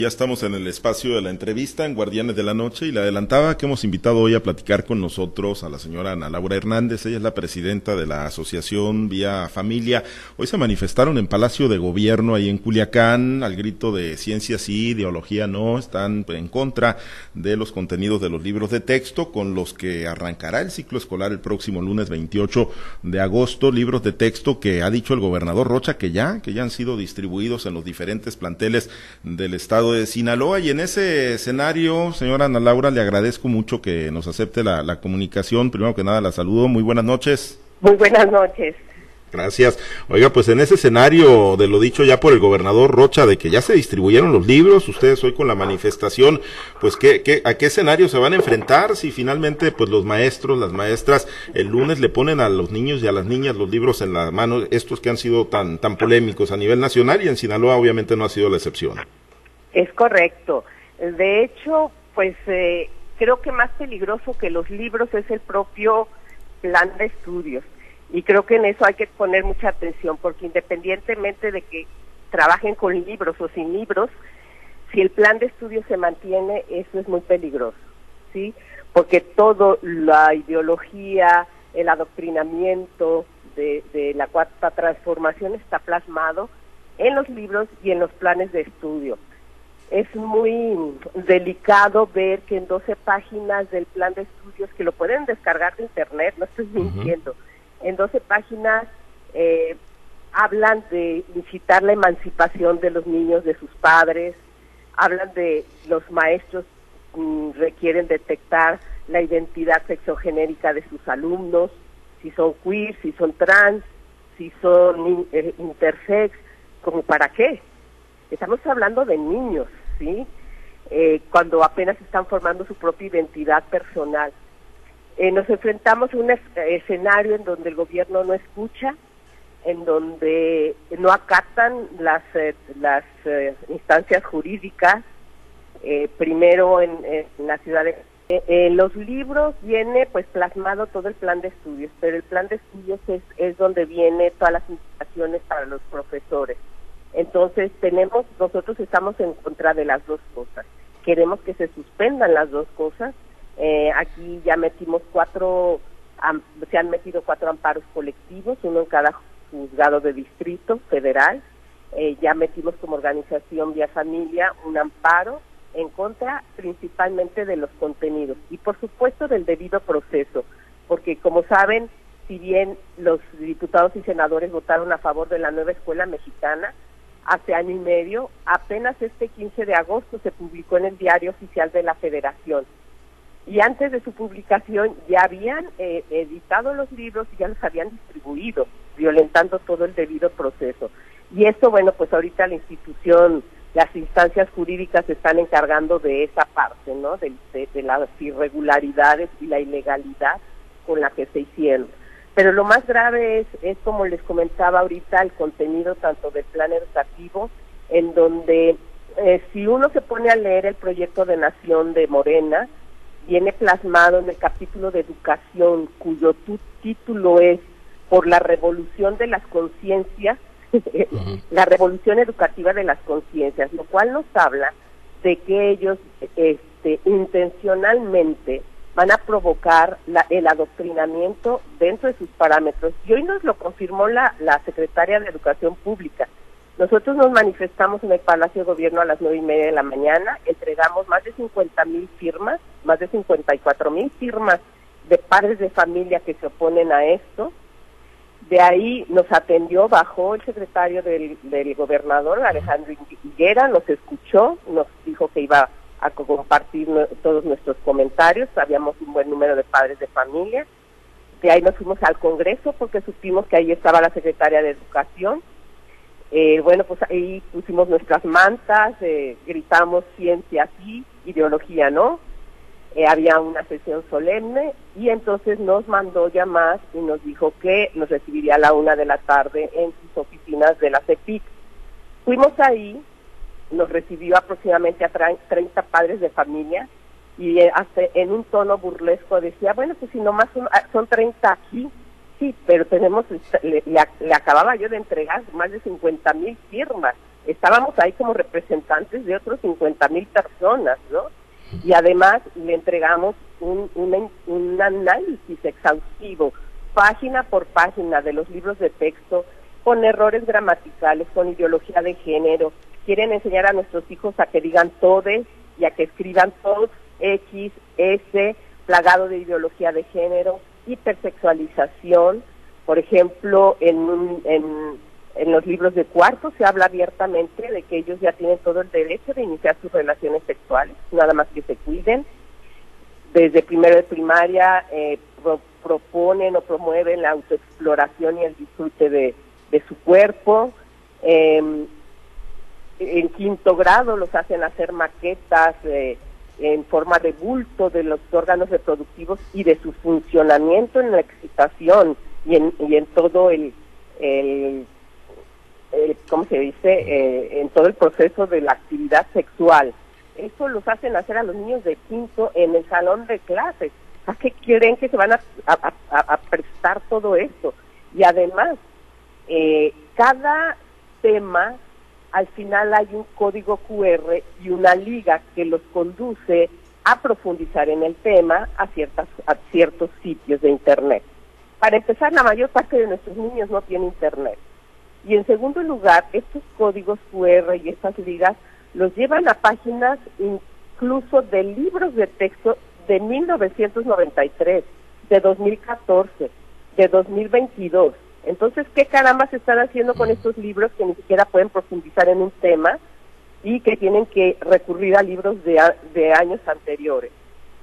Ya estamos en el espacio de la entrevista en Guardianes de la Noche y le adelantaba que hemos invitado hoy a platicar con nosotros a la señora Ana Laura Hernández. Ella es la presidenta de la asociación Vía Familia. Hoy se manifestaron en Palacio de Gobierno ahí en Culiacán al grito de ciencia sí, ideología no. Están en contra de los contenidos de los libros de texto con los que arrancará el ciclo escolar el próximo lunes 28 de agosto. Libros de texto que ha dicho el gobernador Rocha que ya, que ya han sido distribuidos en los diferentes planteles del estado de Sinaloa. Y en ese escenario, señora Ana Laura, le agradezco mucho que nos acepte la, comunicación. Primero que nada, la saludo. Muy buenas noches. Muy buenas noches. Gracias. Oiga, pues en ese escenario de lo dicho ya por el gobernador Rocha, de que ya se distribuyeron los libros, ustedes hoy con la manifestación, pues ¿qué, qué, a qué escenario se van a enfrentar si finalmente pues los maestros, las maestras, el lunes le ponen a los niños y a las niñas los libros en la mano, estos que han sido tan, tan polémicos a nivel nacional y en Sinaloa obviamente no ha sido la excepción. Es correcto. De hecho, pues eh, creo que más peligroso que los libros es el propio plan de estudios. Y creo que en eso hay que poner mucha atención, porque independientemente de que trabajen con libros o sin libros, si el plan de estudios se mantiene, eso es muy peligroso, ¿sí? Porque todo, la ideología, el adoctrinamiento de, de la cuarta transformación está plasmado en los libros y en los planes de estudio es muy delicado ver que en 12 páginas del plan de estudios, que lo pueden descargar de internet, no estoy mintiendo, en 12 páginas eh, hablan de incitar la emancipación de los niños de sus padres, hablan de los maestros mm, requieren detectar la identidad sexogenérica de sus alumnos, si son queer, si son trans, si son eh, intersex, como para qué. Estamos hablando de niños, ¿sí? Eh, cuando apenas están formando su propia identidad personal. Eh, nos enfrentamos a un escenario en donde el gobierno no escucha, en donde no acatan las, eh, las instancias jurídicas, primero en, la ciudad de... en los libros viene pues plasmado todo el plan de estudios, pero el plan de estudios es, es donde viene todas las indicaciones para los profesores. Entonces tenemos, nosotros estamos en contra de las dos cosas. Queremos que se suspendan las dos cosas. Eh, aquí ya metimos cuatro, se han metido cuatro amparos colectivos, uno en cada juzgado de distrito federal. Eh, ya metimos como organización Vía Familia un amparo en contra principalmente de los contenidos y por supuesto del debido proceso, porque como saben, si bien los diputados y senadores votaron a favor de la nueva escuela mexicana, hace año y medio. Apenas este 15 de agosto se publicó en el diario oficial de la Federación. Y antes de su publicación ya habían eh, editado los libros y ya los habían distribuido, violentando todo el debido proceso. Y esto, bueno, pues ahorita la institución, las instancias jurídicas se están encargando de esa parte, ¿no? de las irregularidades y la ilegalidad con la que se hicieron. Pero lo más grave es, es, como les comentaba ahorita, el contenido tanto del plan educativo, en donde eh, si uno se pone a leer el proyecto de nación de Morena, viene plasmado en el capítulo de educación, cuyo título es por la revolución de las conciencias, la revolución educativa de las conciencias, lo cual nos habla de que ellos este, intencionalmente van a provocar el adoctrinamiento dentro de sus parámetros. Y hoy nos lo confirmó la, la secretaria de Educación Pública. Nosotros nos manifestamos en el Palacio de Gobierno a las nueve y media de la mañana, entregamos más de 50 mil firmas, más de 54 mil firmas de padres de familia que se oponen a esto. De ahí nos atendió, bajó el secretario del, del gobernador, Alejandro Higuera, nos escuchó, nos dijo que iba a compartir todos nuestros comentarios. Habíamos un buen número de padres de familia. De ahí nos fuimos al Congreso porque supimos que ahí estaba la secretaria de Educación. Eh, bueno, pues ahí pusimos nuestras mantas, eh, gritamos ciencia sí, ideología no. Eh, había una sesión solemne y entonces nos mandó llamar y nos dijo que nos recibiría a la una de la tarde en sus oficinas de la CEPIC. Fuimos ahí, nos recibió aproximadamente a 30 padres de familia y eh, hasta en un tono burlesco decía, bueno, pues si nomás son, ah, son 30 aquí, sí, pero tenemos, le, le, acababa yo de entregar más de 50 mil firmas estábamos ahí como representantes de otros 50 mil personas, ¿no? Y además le entregamos un, un análisis exhaustivo, página por página de los libros de texto, con errores gramaticales, con ideología de género. Quieren enseñar a nuestros hijos a que digan todes y a que escriban todos, X, S, plagado de ideología de género, hipersexualización. Por ejemplo, en, en, los libros de cuarto se habla abiertamente de que ellos ya tienen todo el derecho de iniciar sus relaciones sexuales, nada más que se cuiden. Desde primero de primaria eh, proponen o promueven la autoexploración y el disfrute de, de su cuerpo. Em, en quinto grado los hacen hacer maquetas eh, en forma de bulto de los órganos reproductivos y de su funcionamiento en la excitación y en, y en todo el, el, ¿cómo se dice? Eh, en todo el proceso de la actividad sexual. Eso los hacen hacer a los niños de quinto en el salón de clases. ¿A qué creen que se van a, a prestar todo esto? Y además, eh, cada tema al final hay un código QR y una liga que los conduce a profundizar en el tema a, ciertas, a ciertos sitios de Internet. Para empezar, la mayor parte de nuestros niños no tiene Internet. Y en segundo lugar, estos códigos QR y estas ligas los llevan a páginas incluso de libros de texto de 1993, de 2014, de 2022 entonces, ¿qué caramba se están haciendo con estos libros que ni siquiera pueden profundizar en un tema y que tienen que recurrir a libros de, de años anteriores?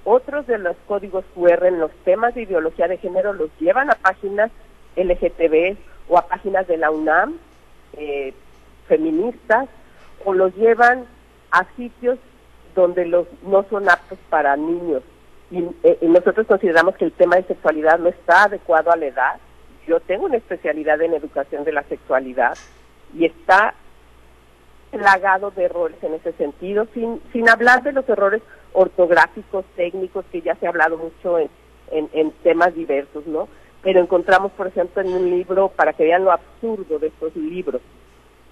Otros de los códigos QR en los temas de ideología de género los llevan a páginas LGTB o a páginas de la UNAM eh, feministas o los llevan a sitios donde los no son aptos para niños. y eh, nosotros consideramos que el tema de sexualidad no está adecuado a la edad yo tengo una especialidad en educación de la sexualidad y está plagado de errores en ese sentido, sin, sin hablar de los errores ortográficos, técnicos, que ya se ha hablado mucho en, en, temas diversos, ¿no? Pero encontramos, por ejemplo, en un libro, para que vean lo absurdo de estos libros,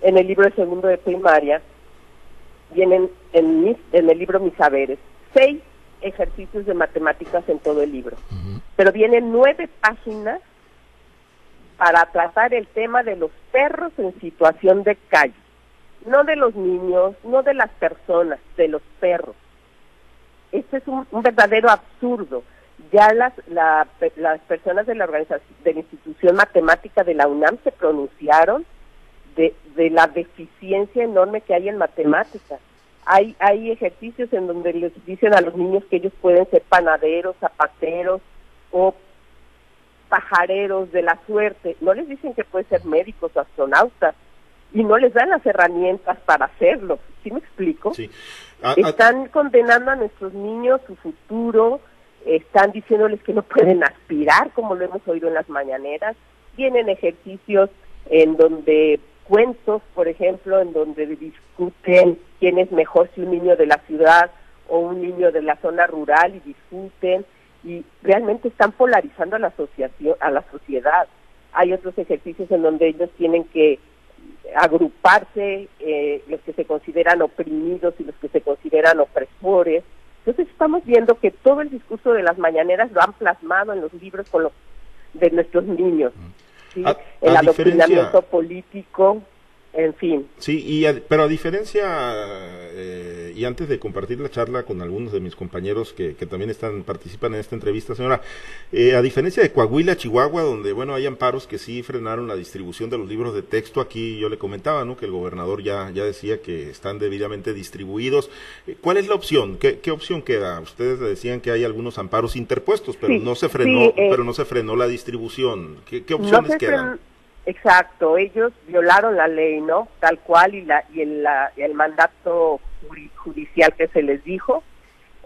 en el libro de segundo de primaria, vienen en, en el libro Mis Saberes, seis ejercicios de matemáticas en todo el libro, pero vienen nueve páginas para tratar el tema de los perros en situación de calle, no de los niños, no de las personas, de los perros. Este es un, verdadero absurdo. Ya las, las personas de la organización, de la institución matemática de la UNAM se pronunciaron de, de la deficiencia enorme que hay en matemáticas. Hay, hay ejercicios en donde les dicen a los niños que ellos pueden ser panaderos, zapateros o pajareros de la suerte, no les dicen que pueden ser médicos o astronautas y no les dan las herramientas para hacerlo. ¿Sí me explico? Sí. están condenando a nuestros niños su futuro, están diciéndoles que no pueden aspirar, como lo hemos oído en las mañaneras. Tienen ejercicios en donde cuentos, por ejemplo, en donde discuten quién es mejor si un niño de la ciudad o un niño de la zona rural y discuten y realmente están polarizando a la asociación, a la sociedad. Hay otros ejercicios en donde ellos tienen que agruparse, eh, los que se consideran oprimidos y los que se consideran opresores. Entonces estamos viendo que todo el discurso de las mañaneras lo han plasmado en los libros con los, de nuestros niños. ¿sí? el adoctrinamiento político, en fin. Sí, y pero a diferencia, eh, y antes de compartir la charla con algunos de mis compañeros que, que también están participan en esta entrevista, señora, eh, a diferencia de Coahuila, Chihuahua, donde, bueno, hay amparos que sí frenaron la distribución de los libros de texto, aquí yo le comentaba, ¿no?, que el gobernador ya, ya decía que están debidamente distribuidos. Eh, ¿Cuál es la opción? ¿Qué, qué opción queda? Ustedes decían que hay algunos amparos interpuestos, pero no se frenó, pero no se frenó la distribución. ¿Qué, qué opciones quedan? Exacto, ellos violaron la ley, ¿no? Tal cual y, la, y el, el mandato judicial que se les dijo.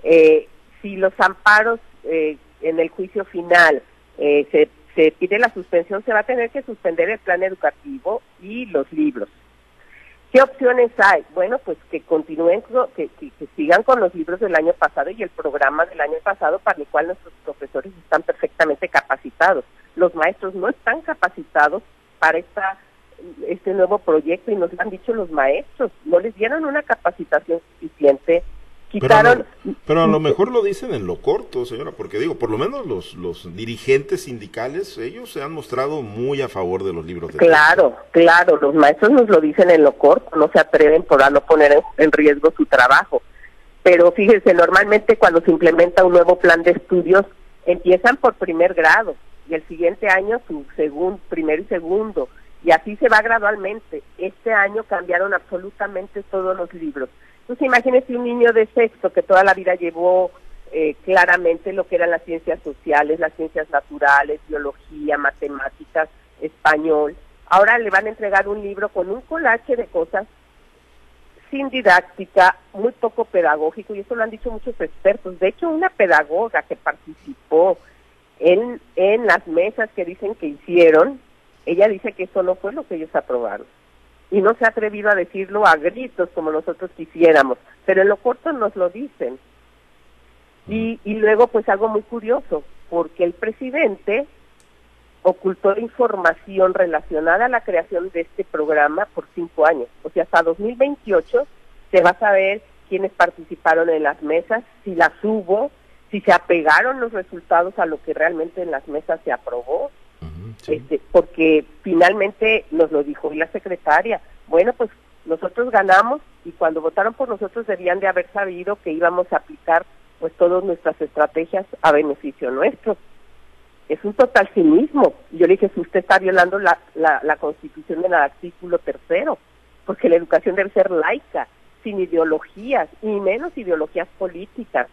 Eh, si los amparos eh, en el juicio final eh, se, se pide la suspensión, se va a tener que suspender el plan educativo y los libros. ¿Qué opciones hay? Bueno, pues que continúen, que, que, sigan con los libros del año pasado y el programa del año pasado para el cual nuestros profesores están perfectamente capacitados. Los maestros no están capacitados para esta este nuevo proyecto y nos lo han dicho los maestros, no les dieron una capacitación suficiente Quitaron... Pero, a lo mejor lo dicen en lo corto, señora, porque digo, por lo menos los, los dirigentes sindicales, ellos se han mostrado muy a favor de los libros de Claro, claro, los maestros nos lo dicen en lo corto, no se atreven por no poner en riesgo su trabajo. Pero fíjense, normalmente cuando se implementa un nuevo plan de estudios, empiezan por primer grado y el siguiente año su segundo, primero y segundo, y así se va gradualmente. Este año cambiaron absolutamente todos los libros entonces imagínese un niño de sexto que toda la vida llevó eh, claramente lo que eran las ciencias sociales, las ciencias naturales, biología, matemáticas, español. Ahora le van a entregar un libro con un colache de cosas sin didáctica, muy poco pedagógico, y eso lo han dicho muchos expertos. De hecho, una pedagoga que participó en, en las mesas que dicen que hicieron, ella dice que eso no fue lo que ellos aprobaron y no se ha atrevido a decirlo a gritos como nosotros quisiéramos, pero en lo corto nos lo dicen. Y, y luego pues algo muy curioso, porque el presidente ocultó información relacionada a la creación de este programa por cinco años. O sea, hasta 2028 se va a saber quiénes participaron en las mesas, si las hubo, si se apegaron los resultados a lo que realmente en las mesas se aprobó este, porque finalmente nos lo dijo la secretaria, bueno, pues nosotros ganamos y cuando votaron por nosotros debían de haber sabido que íbamos a aplicar pues todas nuestras estrategias a beneficio nuestro. Es un total cinismo. Yo le dije, si usted está violando la, la, la constitución en el artículo tercero, porque la educación debe ser laica, sin ideologías, y menos ideologías políticas.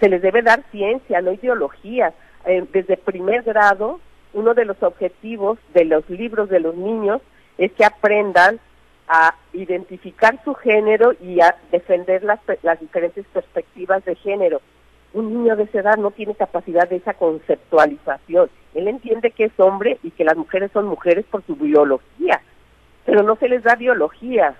Se les debe dar ciencia, no ideologías. Eh, desde primer grado uno de los objetivos de los libros de los niños es que aprendan a identificar su género y a defender las, las diferentes perspectivas de género. Un niño de esa edad no tiene capacidad de esa conceptualización. Él entiende que es hombre y que las mujeres son mujeres por su biología, pero no se les da biología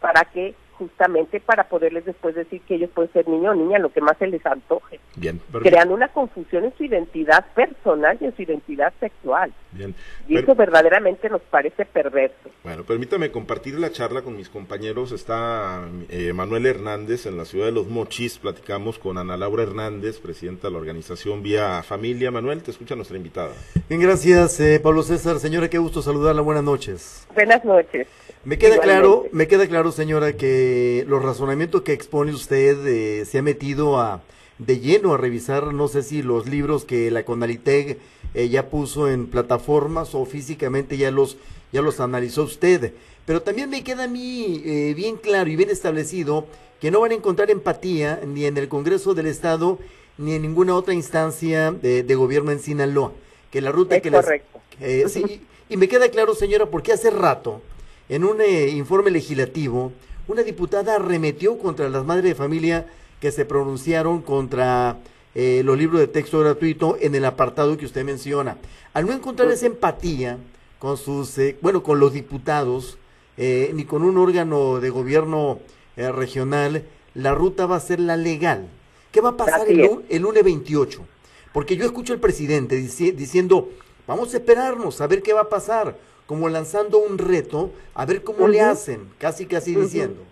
para que justamente para poderles después decir que ellos pueden ser niño o niña, lo que más se les antoje. Bien, Crean una confusión en su identidad personal y en su identidad sexual. Bien. Y eso verdaderamente nos parece perverso. Bueno, permítame compartir la charla con mis compañeros. Está eh, Manuel Hernández en la ciudad de Los Mochis. Platicamos con Ana Laura Hernández, presidenta de la organización Vía Familia. Manuel, te escucha nuestra invitada. Bien, gracias, eh, Pablo César. Señora, qué gusto saludarla. Buenas noches. Buenas noches. Me queda claro, me queda claro, señora, que los razonamientos que expone usted eh, se ha metido a de lleno a revisar, no sé si los libros que la Conaliteg eh, ya puso en plataformas o físicamente ya los ya los analizó usted. Pero también me queda a mí eh, bien claro y bien establecido que no van a encontrar empatía ni en el Congreso del Estado ni en ninguna otra instancia de, gobierno en Sinaloa. Que la ruta que correcto. sí, y me queda claro, señora, porque hace rato en un eh, informe legislativo, una diputada arremetió contra las madres de familia que se pronunciaron contra eh, los libros de texto gratuito en el apartado que usted menciona. Al no encontrar esa empatía con sus, eh, bueno, con los diputados, ni con un órgano de gobierno regional, la ruta va a ser la legal. ¿Qué va a pasar el, el, lunes 28? Porque yo escucho al presidente diciendo, vamos a esperarnos a ver qué va a pasar como lanzando un reto, a ver cómo le hacen, casi casi diciendo.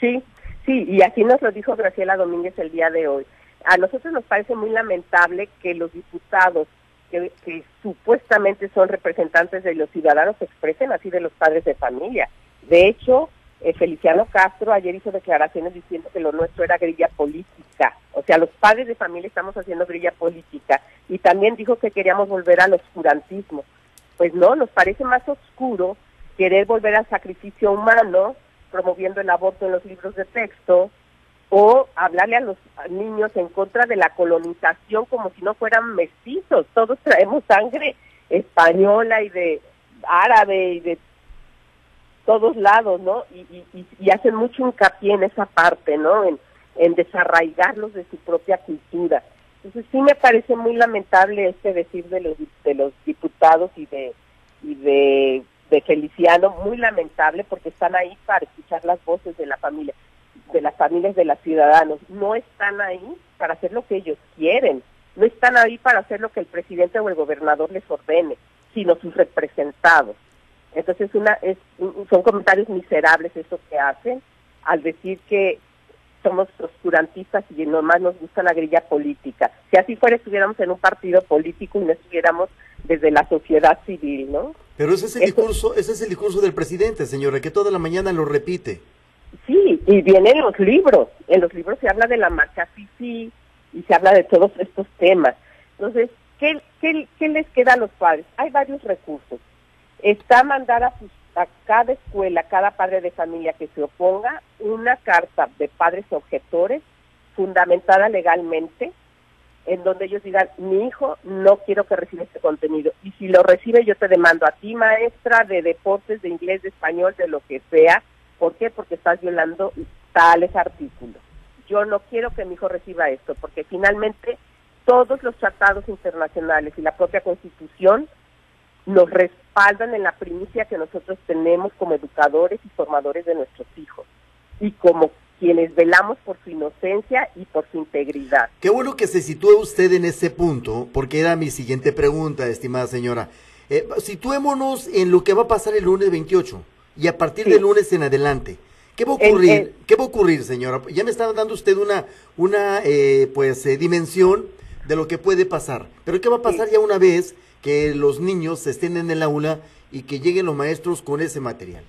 Sí, sí, y así nos lo dijo Graciela Domínguez el día de hoy. A nosotros nos parece muy lamentable que los diputados que, supuestamente son representantes de los ciudadanos se expresen así de los padres de familia. De hecho, eh, Feliciano Castro ayer hizo declaraciones diciendo que lo nuestro era grilla política. O sea, los padres de familia estamos haciendo grilla política. Y también dijo que queríamos volver al oscurantismo pues no, nos parece más oscuro querer volver al sacrificio humano, promoviendo el aborto en los libros de texto, o hablarle a los niños en contra de la colonización como si no fueran mestizos. Todos traemos sangre española y de árabe y de todos lados, ¿no? Y, hacen mucho hincapié en esa parte, ¿no? En, en desarraigarlos de su propia cultura. Entonces sí me parece muy lamentable este decir de los de los diputados y de y de, de Feliciano, muy lamentable porque están ahí para escuchar las voces de la familia, de las familias de los ciudadanos. No están ahí para hacer lo que ellos quieren, no están ahí para hacer lo que el presidente o el gobernador les ordene, sino sus representados. Entonces una es, son comentarios miserables eso que hacen al decir que somos oscurantistas y nomás nos gusta la grilla política. Si así fuera, estuviéramos en un partido político y no estuviéramos desde la sociedad civil, ¿no? Pero ese es el discurso, ese es el discurso del presidente, señora, que toda la mañana lo repite. Sí, y viene en los libros. En los libros se habla de la marcha FIFI y se habla de todos estos temas. Entonces, ¿qué, qué, qué les queda a los padres? Hay varios recursos. Está mandar a, a cada escuela, cada padre de familia que se oponga, una carta de padres objetores fundamentada legalmente en donde ellos digan, mi hijo no quiero que reciba este contenido. Y si lo recibe, yo te demando a ti, maestra de deportes, de inglés, de español, de lo que sea. ¿Por qué? Porque estás violando tales artículos. Yo no quiero que mi hijo reciba esto, porque finalmente todos los tratados internacionales y la propia constitución nos respaldan en la primicia que nosotros tenemos como educadores y formadores de nuestros hijos y como quienes velamos por su inocencia y por su integridad. Qué bueno que se sitúe usted en ese punto, porque era mi siguiente pregunta, estimada señora. Eh, situémonos en lo que va a pasar el lunes 28 y a partir del lunes en adelante. ¿Qué va a ocurrir? ¿Qué va a ocurrir, señora? Ya me estaba dando usted una, una eh, pues, eh, dimensión de lo que puede pasar. Pero ¿qué va a pasar ya una vez que los niños estén en el aula y que lleguen los maestros con ese material?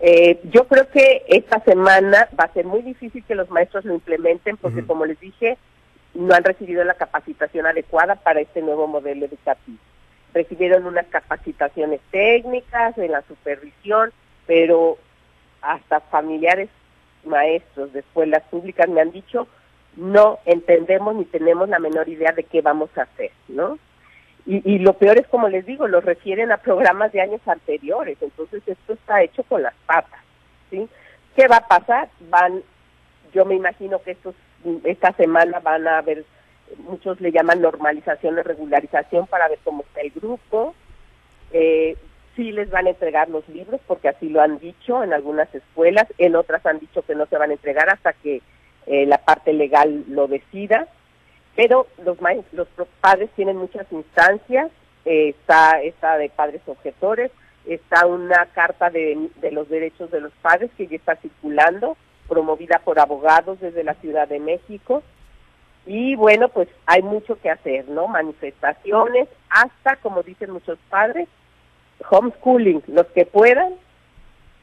Eh, yo creo que esta semana va a ser muy difícil que los maestros lo implementen porque, como les dije, no han recibido la capacitación adecuada para este nuevo modelo educativo. Recibieron unas capacitaciones técnicas en la supervisión, pero hasta familiares maestros de escuelas públicas me han dicho no entendemos ni tenemos la menor idea de qué vamos a hacer, ¿no? Y, lo peor es, como les digo, lo refieren a programas de años anteriores, entonces esto está hecho con las patas, ¿sí? ¿Qué va a pasar? Van, yo me imagino que estos, esta semana van a haber, muchos le llaman normalización o regularización para ver cómo está el grupo, eh, sí les van a entregar los libros, porque así lo han dicho en algunas escuelas, en otras han dicho que no se van a entregar hasta que eh, la parte legal lo decida pero los, los padres tienen muchas instancias, eh, está esta de padres objetores, está una carta de, los derechos de los padres que ya está circulando, promovida por abogados desde la Ciudad de México. Y bueno, pues hay mucho que hacer, ¿no? Manifestaciones, hasta, como dicen muchos padres, homeschooling, los que puedan,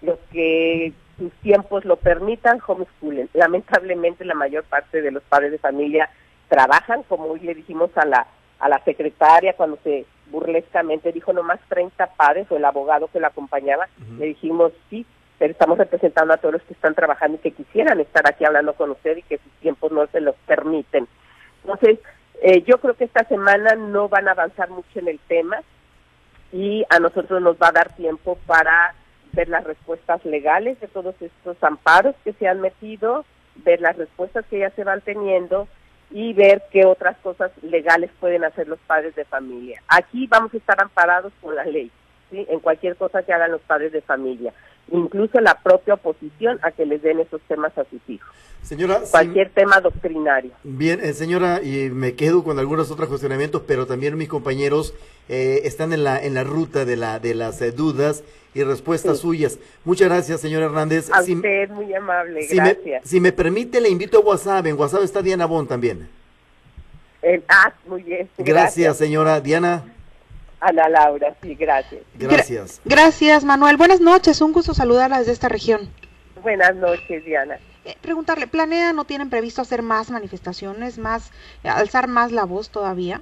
los que sus tiempos lo permitan, homeschooling. Lamentablemente la mayor parte de los padres de familia trabajan, como hoy le dijimos a la, a la secretaria cuando se burlescamente dijo nomás 30 padres o el abogado que la acompañaba, le dijimos sí, pero estamos representando a todos los que están trabajando y que quisieran estar aquí hablando con usted y que sus tiempos no se los permiten. Entonces, eh, yo creo que esta semana no van a avanzar mucho en el tema y a nosotros nos va a dar tiempo para ver las respuestas legales de todos estos amparos que se han metido, ver las respuestas que ya se van teniendo y ver qué otras cosas legales pueden hacer los padres de familia. Aquí vamos a estar amparados por la ley, ¿sí? en cualquier cosa que hagan los padres de familia, incluso la propia oposición a que les den esos temas a sus hijos. Señora, cualquier tema doctrinario. Bien, eh, señora, y me quedo con algunos otros cuestionamientos, pero también mis compañeros eh, están en la en la ruta de la de las eh, dudas y respuestas suyas. Muchas gracias, señor Hernández. A usted, muy amable, gracias. Me, si me permite, le invito a WhatsApp. En WhatsApp está Diana Bon también. ah, muy bien. Gracias, señora Diana. Ana Laura, sí, gracias. Gracias. gracias, Manuel. Buenas noches, un gusto saludarla desde esta región. Buenas noches, Diana. Eh, preguntarle, ¿planea, no tienen previsto hacer más manifestaciones, más, alzar más la voz todavía?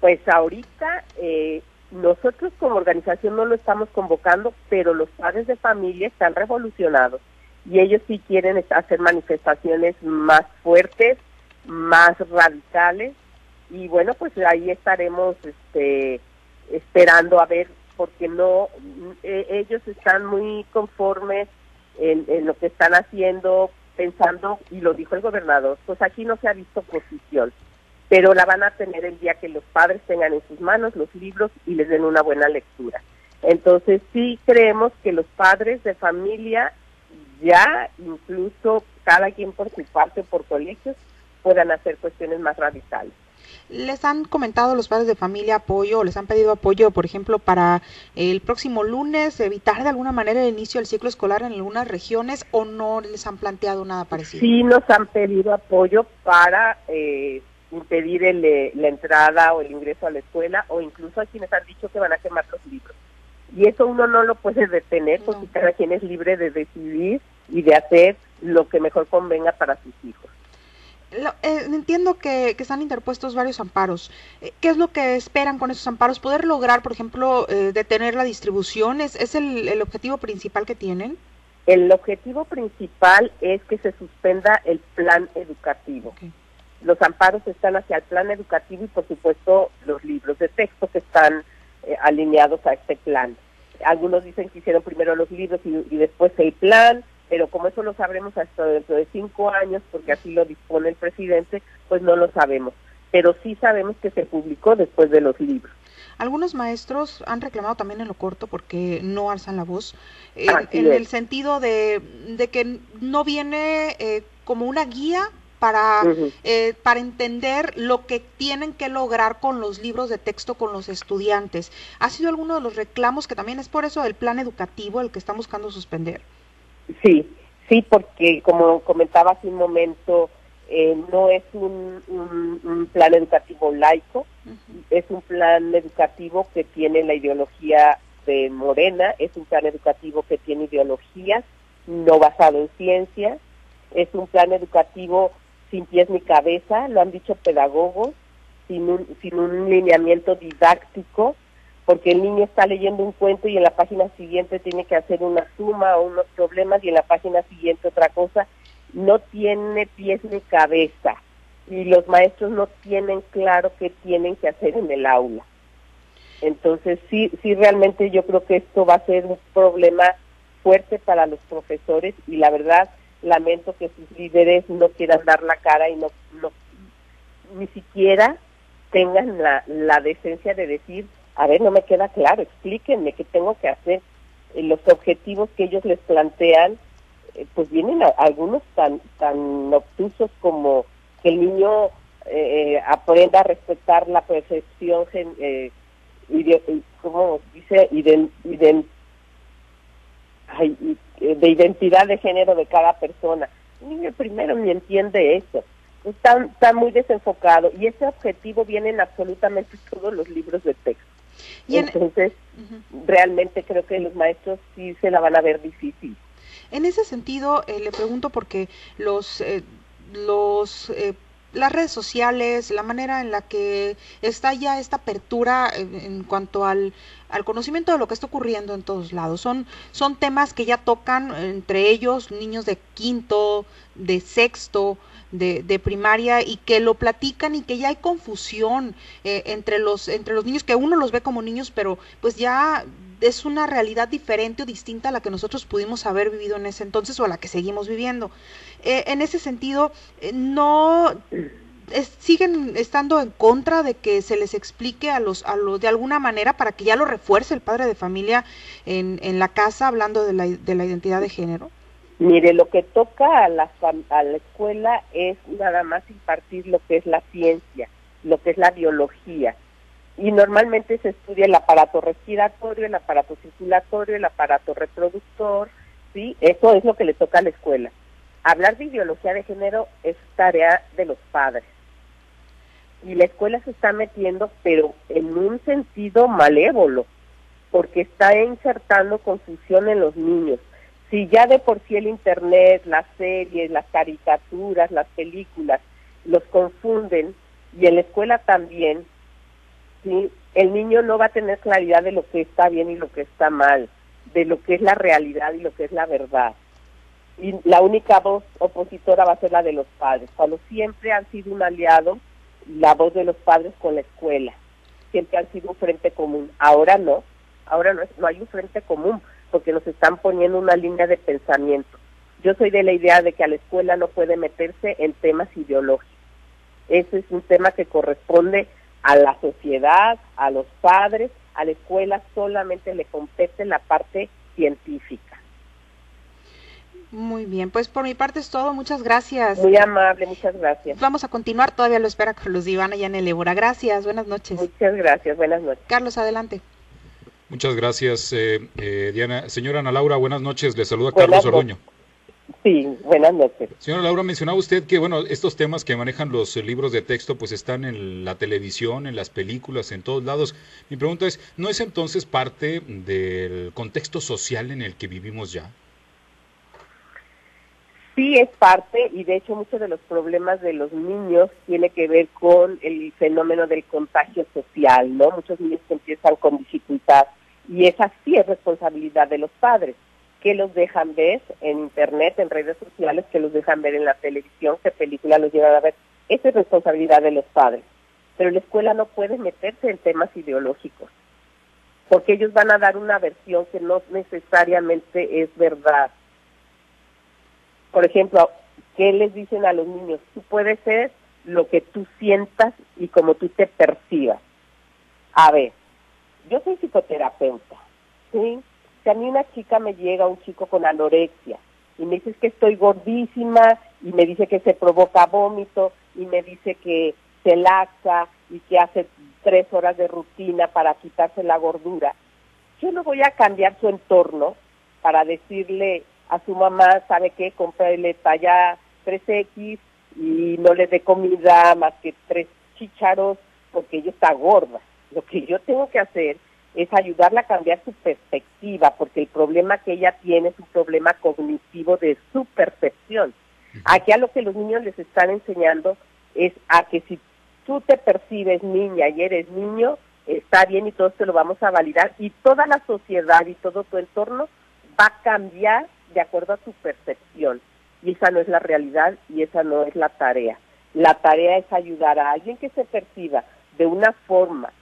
Pues ahorita eh, nosotros como organización no lo estamos convocando, pero los padres de familia están revolucionados y ellos sí quieren hacer manifestaciones más fuertes, más radicales y bueno, pues ahí estaremos este, esperando a ver porque no e, ellos están muy conformes en, en, lo que están haciendo, pensando, y lo dijo el gobernador, pues aquí no se ha visto posición pero la van a tener el día que los padres tengan en sus manos los libros y les den una buena lectura. Entonces sí creemos que los padres de familia ya incluso cada quien por su parte por colegios puedan hacer cuestiones más radicales. ¿Les han comentado los padres de familia apoyo, les han pedido apoyo, por ejemplo, para el próximo lunes, evitar de alguna manera el inicio del ciclo escolar en algunas regiones o no les han planteado nada parecido? Sí, nos han pedido apoyo para eh, impedir eh, la entrada o el ingreso a la escuela o incluso hay quienes han dicho que van a quemar los libros. Y eso uno no lo puede detener porque cada quien es libre de decidir y de hacer lo que mejor convenga para sus hijos. Eh, entiendo que, están interpuestos varios amparos. Eh, ¿Qué es lo que esperan con esos amparos? ¿Poder lograr, por ejemplo, detener la distribución? ¿Es, es el, objetivo principal que tienen? El objetivo principal es que se suspenda el plan educativo los amparos están hacia el plan educativo y por supuesto los libros de texto que están eh, alineados a este plan. Algunos dicen que hicieron primero los libros y, después el plan, pero como eso lo sabremos hasta dentro de cinco años, porque así lo dispone el presidente, pues no lo sabemos. Pero sí sabemos que se publicó después de los libros. Algunos maestros han reclamado también en lo corto porque no alzan la voz, eh, en el sentido de, que no viene eh, como una guía para, eh, para entender lo que tienen que lograr con los libros de texto con los estudiantes. ¿Ha sido alguno de los reclamos que también es por eso el plan educativo el que están buscando suspender? Sí, sí, porque como comentaba hace un momento, eh, no es un, plan educativo laico, es un plan educativo que tiene la ideología de Morena, es un plan educativo que tiene ideologías no basado en ciencia, es un plan educativo sin pies ni cabeza, lo han dicho pedagogos, sin un, sin un lineamiento didáctico, porque el niño está leyendo un cuento y en la página siguiente tiene que hacer una suma o unos problemas y en la página siguiente otra cosa, no tiene pies ni cabeza y los maestros no tienen claro qué tienen que hacer en el aula. Entonces sí, sí realmente yo creo que esto va a ser un problema fuerte para los profesores y la verdad lamento que sus líderes no quieran dar la cara y no, no ni siquiera tengan la, la decencia de decir, a ver, no me queda claro, explíquenme qué tengo que hacer. Eh, los objetivos que ellos les plantean, eh, pues vienen algunos tan, tan obtusos como que el niño eh, aprenda a respetar la percepción, eh, dice, de identidad de género de cada persona. El niño primero ni entiende eso. Está, está muy desenfocado y ese objetivo viene en absolutamente todos los libros de texto. Y Entonces, realmente creo que los maestros sí se la van a ver difícil. En ese sentido, eh, le pregunto porque los, eh, los eh, las redes sociales, la manera en la que está ya esta apertura en, cuanto al, al, conocimiento de lo que está ocurriendo en todos lados. Son, son temas que ya tocan entre ellos niños de quinto, de sexto, de, de primaria y que lo platican y que ya hay confusión eh, entre, los, entre los niños, que uno los ve como niños, pero pues ya es una realidad diferente o distinta a la que nosotros pudimos haber vivido en ese entonces o a la que seguimos viviendo. Eh, en ese sentido, eh, no siguen estando en contra de que se les explique a los, a los de alguna manera para que ya lo refuerce el padre de familia en, en la casa hablando de la, de la identidad de género. Mire, lo que toca a la, escuela es nada más impartir lo que es la ciencia, lo que es la biología, y normalmente se estudia el aparato respiratorio, el aparato circulatorio, el aparato reproductor, ¿sí? Eso es lo que le toca a la escuela. Hablar de ideología de género es tarea de los padres. Y la escuela se está metiendo, pero en un sentido malévolo, porque está insertando confusión en los niños. Si ya de por sí el Internet, las series, las caricaturas, las películas, los confunden, y en la escuela también, ¿sí? el niño no va a tener claridad de lo que está bien y lo que está mal, de lo que es la realidad y lo que es la verdad. Y la única voz opositora va a ser la de los padres, cuando siempre han sido un aliado la voz de los padres con la escuela, siempre han sido un frente común. Ahora no, ahora no, no hay un frente común porque nos están poniendo una línea de pensamiento. Yo soy de la idea de que a la escuela no puede meterse en temas ideológicos. Ese es un tema que corresponde a la sociedad, a los padres, a la escuela solamente le compete la parte científica. Muy bien, pues por mi parte es todo, muchas gracias. Muy amable, muchas gracias. Vamos a continuar, todavía lo espera Carlos Ivana ya en el Ébora. Gracias, buenas noches. Muchas gracias, buenas noches. Carlos, adelante. Muchas gracias, eh, eh, Diana. Señora Ana Laura, buenas noches. Le saluda Carlos Orduño. Sí, buenas noches. Señora Laura, mencionaba usted que, bueno, estos temas que manejan los libros de texto, pues están en la televisión, en las películas, en todos lados. Mi pregunta es, ¿no es entonces parte del contexto social en el que vivimos ya? Sí, es parte, y de hecho muchos de los problemas de los niños tiene que ver con el fenómeno del contagio social, ¿no? Muchos niños que empiezan con dificultad, y esa sí es responsabilidad de los padres que los dejan ver en internet, en redes sociales, que los dejan ver en la televisión, qué película los llevan a ver. Esa es responsabilidad de los padres. Pero la escuela no puede meterse en temas ideológicos, porque ellos van a dar una versión que no necesariamente es verdad. Por ejemplo, ¿qué les dicen a los niños? Tú puedes ser lo que tú sientas y como tú te percibas. A ver, yo soy psicoterapeuta, ¿sí? a mí una chica me llega, un chico con anorexia, y me dice que estoy gordísima, y me dice que se provoca vómito, y me dice que se laxa y que hace tres horas de rutina para quitarse la gordura, yo no voy a cambiar su entorno para decirle a su mamá, ¿sabe qué? Cómprale talla 3X y no le dé comida más que tres chícharos porque ella está gorda. Lo que yo tengo que hacer es ayudarla a cambiar su perspectiva, porque el problema que ella tiene es un problema cognitivo de su percepción. Aquí a lo que los niños les están enseñando es a que si tú te percibes niña y eres niño, está bien y todos te lo vamos a validar y toda la sociedad y todo tu entorno va a cambiar de acuerdo a tu percepción. Y esa no es la realidad y esa no es la tarea. La tarea es ayudar a alguien que se perciba de una forma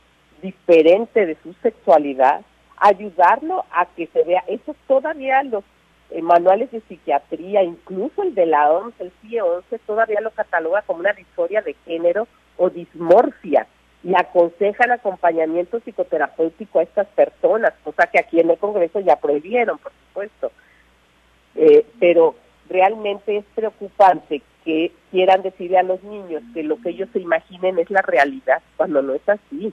diferente de su sexualidad, ayudarlo a que se vea, eso todavía los eh, manuales de psiquiatría, incluso el de la OMS, el CIE 11, todavía lo cataloga como una disforia de género o dismorfia y aconsejan acompañamiento psicoterapéutico a estas personas, cosa que aquí en el Congreso ya prohibieron, por supuesto. Eh, pero realmente es preocupante que quieran decirle a los niños que lo que ellos se imaginen es la realidad, cuando no es así.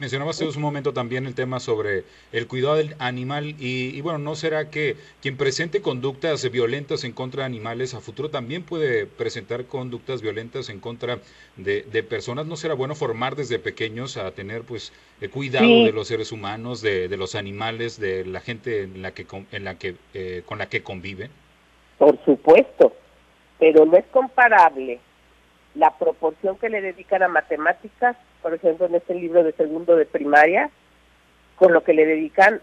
Mencionaba hace un momento también el tema sobre el cuidado del animal y, bueno, ¿no será que quien presente conductas violentas en contra de animales a futuro también puede presentar conductas violentas en contra de, personas? ¿No será bueno formar desde pequeños a tener pues el cuidado de los seres humanos, de, los animales, de la gente en la que, en la que, eh, con la que convive? Por supuesto, pero no es comparable la proporción que le dedican a matemáticas por ejemplo, en este libro de segundo de primaria, con lo que le dedican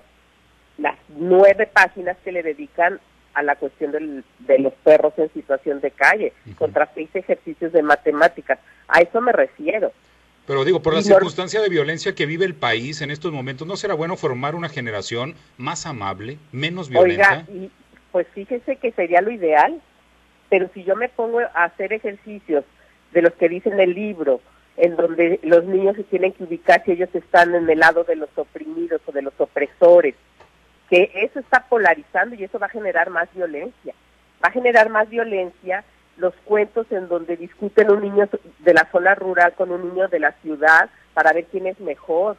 las nueve páginas que le dedican a la cuestión de los perros en situación de calle, contra seis ejercicios de matemáticas. A eso me refiero. Pero digo, por la circunstancia de violencia que vive el país en estos momentos, ¿no será bueno formar una generación más amable, menos violenta? Oiga, pues fíjese que sería lo ideal, pero si yo me pongo a hacer ejercicios de los que dicen el libro, en donde los niños se tienen que ubicar si ellos están en el lado de los oprimidos o de los opresores, que eso está polarizando y eso va a generar más violencia. Va a generar más violencia los cuentos en donde discuten un niño de la zona rural con un niño de la ciudad para ver quién es mejor.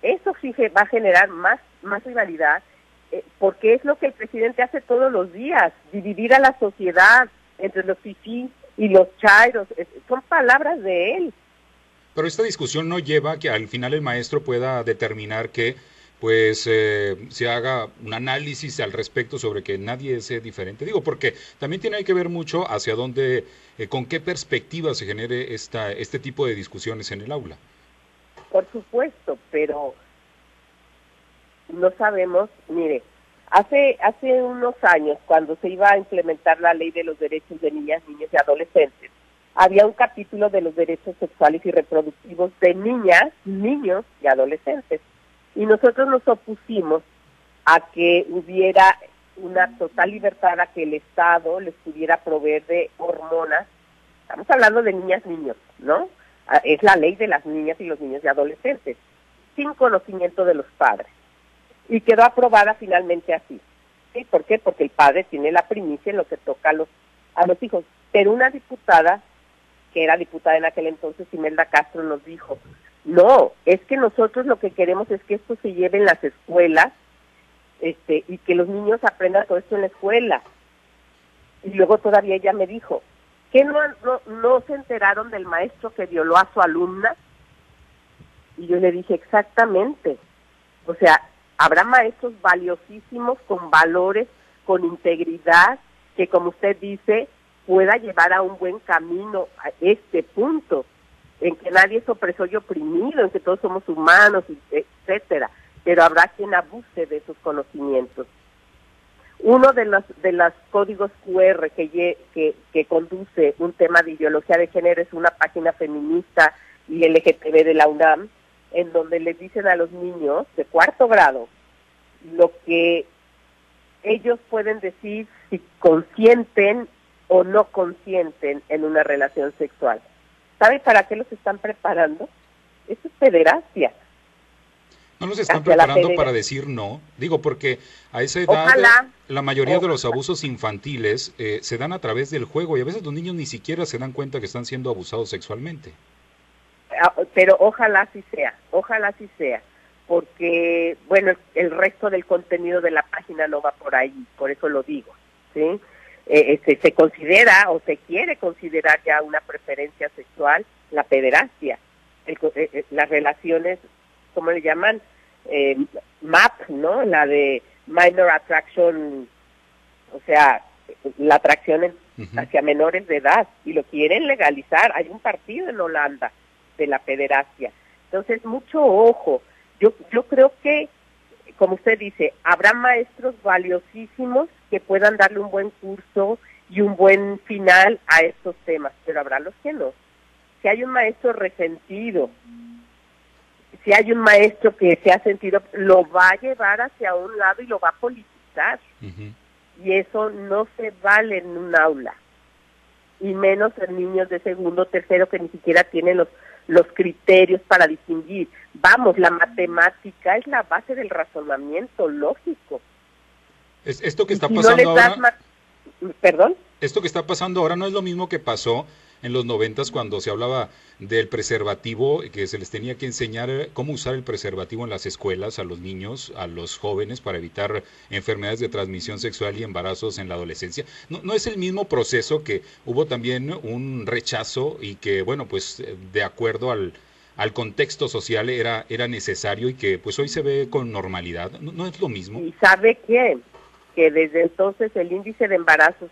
Eso va a generar más, más rivalidad, eh, porque es lo que el presidente hace todos los días, dividir a la sociedad entre los fifís y los chairos, son palabras de él. Pero esta discusión no lleva a que al final el maestro pueda determinar que pues eh, se haga un análisis al respecto sobre que nadie sea diferente. Digo, porque también tiene que ver mucho hacia dónde, eh, con qué perspectiva se genere esta, este tipo de discusiones en el aula. Por supuesto, pero no sabemos, mire, Hace, hace unos años, cuando se iba a implementar la ley de los derechos de niñas, niños y adolescentes, había un capítulo de los derechos sexuales y reproductivos de niñas, niños y adolescentes. Y nosotros nos opusimos a que hubiera una total libertad a que el Estado les pudiera proveer de hormonas. Estamos hablando de niñas, niños, ¿no? Ah, es la ley de las niñas y los niños y adolescentes, sin conocimiento de los padres y quedó aprobada finalmente así. ¿Sí? ¿Por qué? Porque el padre tiene la primicia en lo que toca a los, a los hijos. Pero una diputada, que era diputada en aquel entonces, Imelda Castro, nos dijo, no, es que nosotros lo que queremos es que esto se lleve en las escuelas este, y que los niños aprendan todo esto en la escuela. Y luego todavía ella me dijo, ¿qué no, no, no se enteraron del maestro que violó a su alumna? Y yo le dije, exactamente. O sea, habrá maestros valiosísimos, con valores, con integridad, que como usted dice, pueda llevar a un buen camino a este punto, en que nadie es opresor y oprimido, en que todos somos humanos, etcétera, pero habrá quien abuse de esos conocimientos. Uno de los, de los códigos QR que, que, que conduce un tema de ideología de género es una página feminista y LGTB de la UNAM, en donde les dicen a los niños de cuarto grado lo que ellos pueden decir si consienten o no consienten en una relación sexual. ¿Sabe para qué los están preparando? Eso es pederastia. No los están preparando para decir no. Digo, porque a esa edad la mayoría de los abusos infantiles eh, se dan a través del juego y a veces los niños ni siquiera se dan cuenta que están siendo abusados sexualmente. Ah, pero ojalá así sea, ojalá así sea, porque, bueno, el resto del contenido de la página no va por ahí, por eso lo digo, ¿sí? Eh, este, se considera o se quiere considerar ya una preferencia sexual la pederastia, el, eh, eh, las relaciones, ¿cómo le llaman? Eh, MAP, ¿no? La de minor attraction, o sea, la atracción hacia menores de edad, y lo quieren legalizar. Hay un partido en Holanda de la pederastia. Entonces, mucho ojo. Yo, yo creo que, como usted dice, habrá maestros valiosísimos que puedan darle un buen curso y un buen final a estos temas, pero habrá los que no. Si hay un maestro resentido, si hay un maestro que se ha sentido, lo va a llevar hacia un lado y lo va a politizar. Y eso no se vale en un aula. Y menos en niños de segundo, tercero, que ni siquiera tienen los, los criterios para distinguir. Vamos, la matemática es la base del razonamiento lógico. Es, esto que está pasando ahora... ¿Perdón? Esto que está pasando ahora no es lo mismo que pasó en los noventas cuando se hablaba del preservativo, que se les tenía que enseñar cómo usar el preservativo en las escuelas a los niños, a los jóvenes para evitar enfermedades de transmisión sexual y embarazos en la adolescencia. No, es el mismo proceso que hubo también un rechazo y que, bueno, pues de acuerdo al, al contexto social era, era necesario y que pues hoy se ve con normalidad. No, no es lo mismo. ¿Y sabe qué? Que desde entonces el índice de embarazos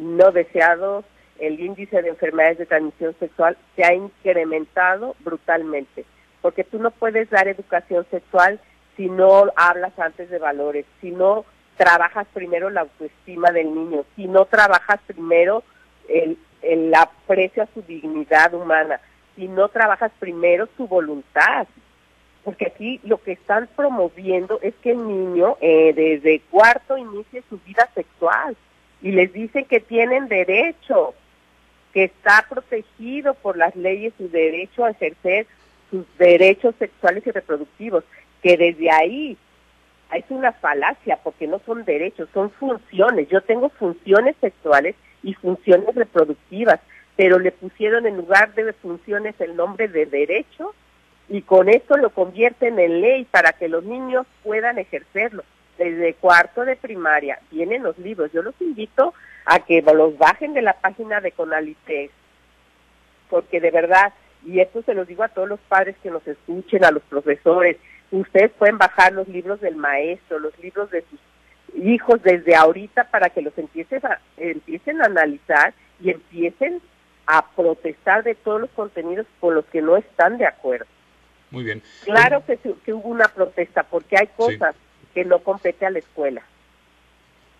no deseados el índice de enfermedades de transmisión sexual se ha incrementado brutalmente, porque tú no puedes dar educación sexual si no hablas antes de valores, si no trabajas primero la autoestima del niño, si no trabajas primero el, el aprecio a su dignidad humana, si no trabajas primero su voluntad, porque aquí lo que están promoviendo es que el niño eh, desde cuarto inicie su vida sexual y les dicen que tienen derecho que está protegido por las leyes su derecho a ejercer sus derechos sexuales y reproductivos, que desde ahí es una falacia porque no son derechos, son funciones. Yo tengo funciones sexuales y funciones reproductivas, pero le pusieron en lugar de funciones el nombre de derecho y con esto lo convierten en ley para que los niños puedan ejercerlo. Desde cuarto de primaria vienen los libros. Yo los invito a que los bajen de la página de Conalitex, porque de verdad, y esto se los digo a todos los padres que nos escuchen, a los profesores, ustedes pueden bajar los libros del maestro, los libros de sus hijos desde ahorita para que los empiecen a, empiecen a analizar y empiecen a protestar de todos los contenidos con los que no están de acuerdo. Muy bien. Claro que, que hubo una protesta porque hay cosas que no compete a la escuela.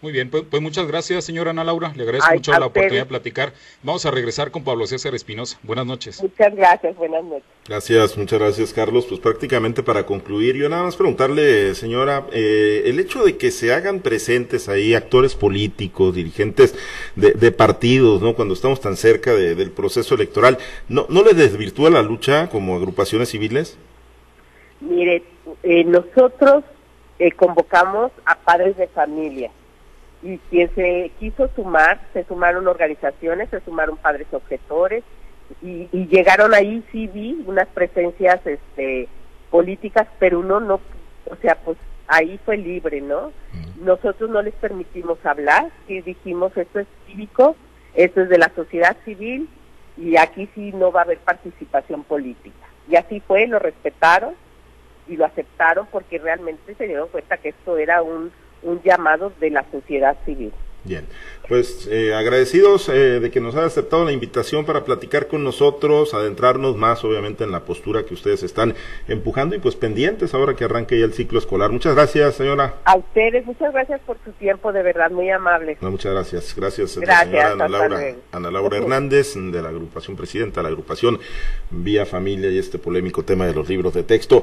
Muy bien, pues, pues, muchas gracias, señora Ana Laura. Le agradezco mucho la oportunidad de platicar. Vamos a regresar con Pablo César Espinosa. Buenas noches. Muchas gracias, buenas noches. Gracias, muchas gracias, Carlos. Pues prácticamente para concluir, yo nada más preguntarle, señora, eh, el hecho de que se hagan presentes ahí actores políticos, dirigentes de, partidos, ¿no? Cuando estamos tan cerca del proceso electoral, ¿no, ¿no le desvirtúa la lucha como agrupaciones civiles? Mire, eh, nosotros eh, convocamos a padres de familia y quien se quiso sumar, se sumaron organizaciones, se sumaron padres objetores y, llegaron ahí, sí vi unas presencias este, políticas, pero uno no, o sea, pues ahí fue libre, ¿no? Nosotros no les permitimos hablar, y dijimos esto es cívico, esto es de la sociedad civil y aquí sí no va a haber participación política. Y así fue, lo respetaron y lo aceptaron porque realmente se dieron cuenta que esto era un, un llamado de la sociedad civil. Bien, pues eh, agradecidos eh, de que nos haya aceptado la invitación para platicar con nosotros, adentrarnos más obviamente en la postura que ustedes están empujando y pues pendientes ahora que arranque ya el ciclo escolar. Muchas gracias, señora. A ustedes, muchas gracias por su tiempo, de verdad, muy amable. muchas gracias. Gracias, gracias señora Ana Laura, Ana Laura Hernández de la agrupación presidenta, la agrupación Vía Familia y este polémico tema de los libros de texto.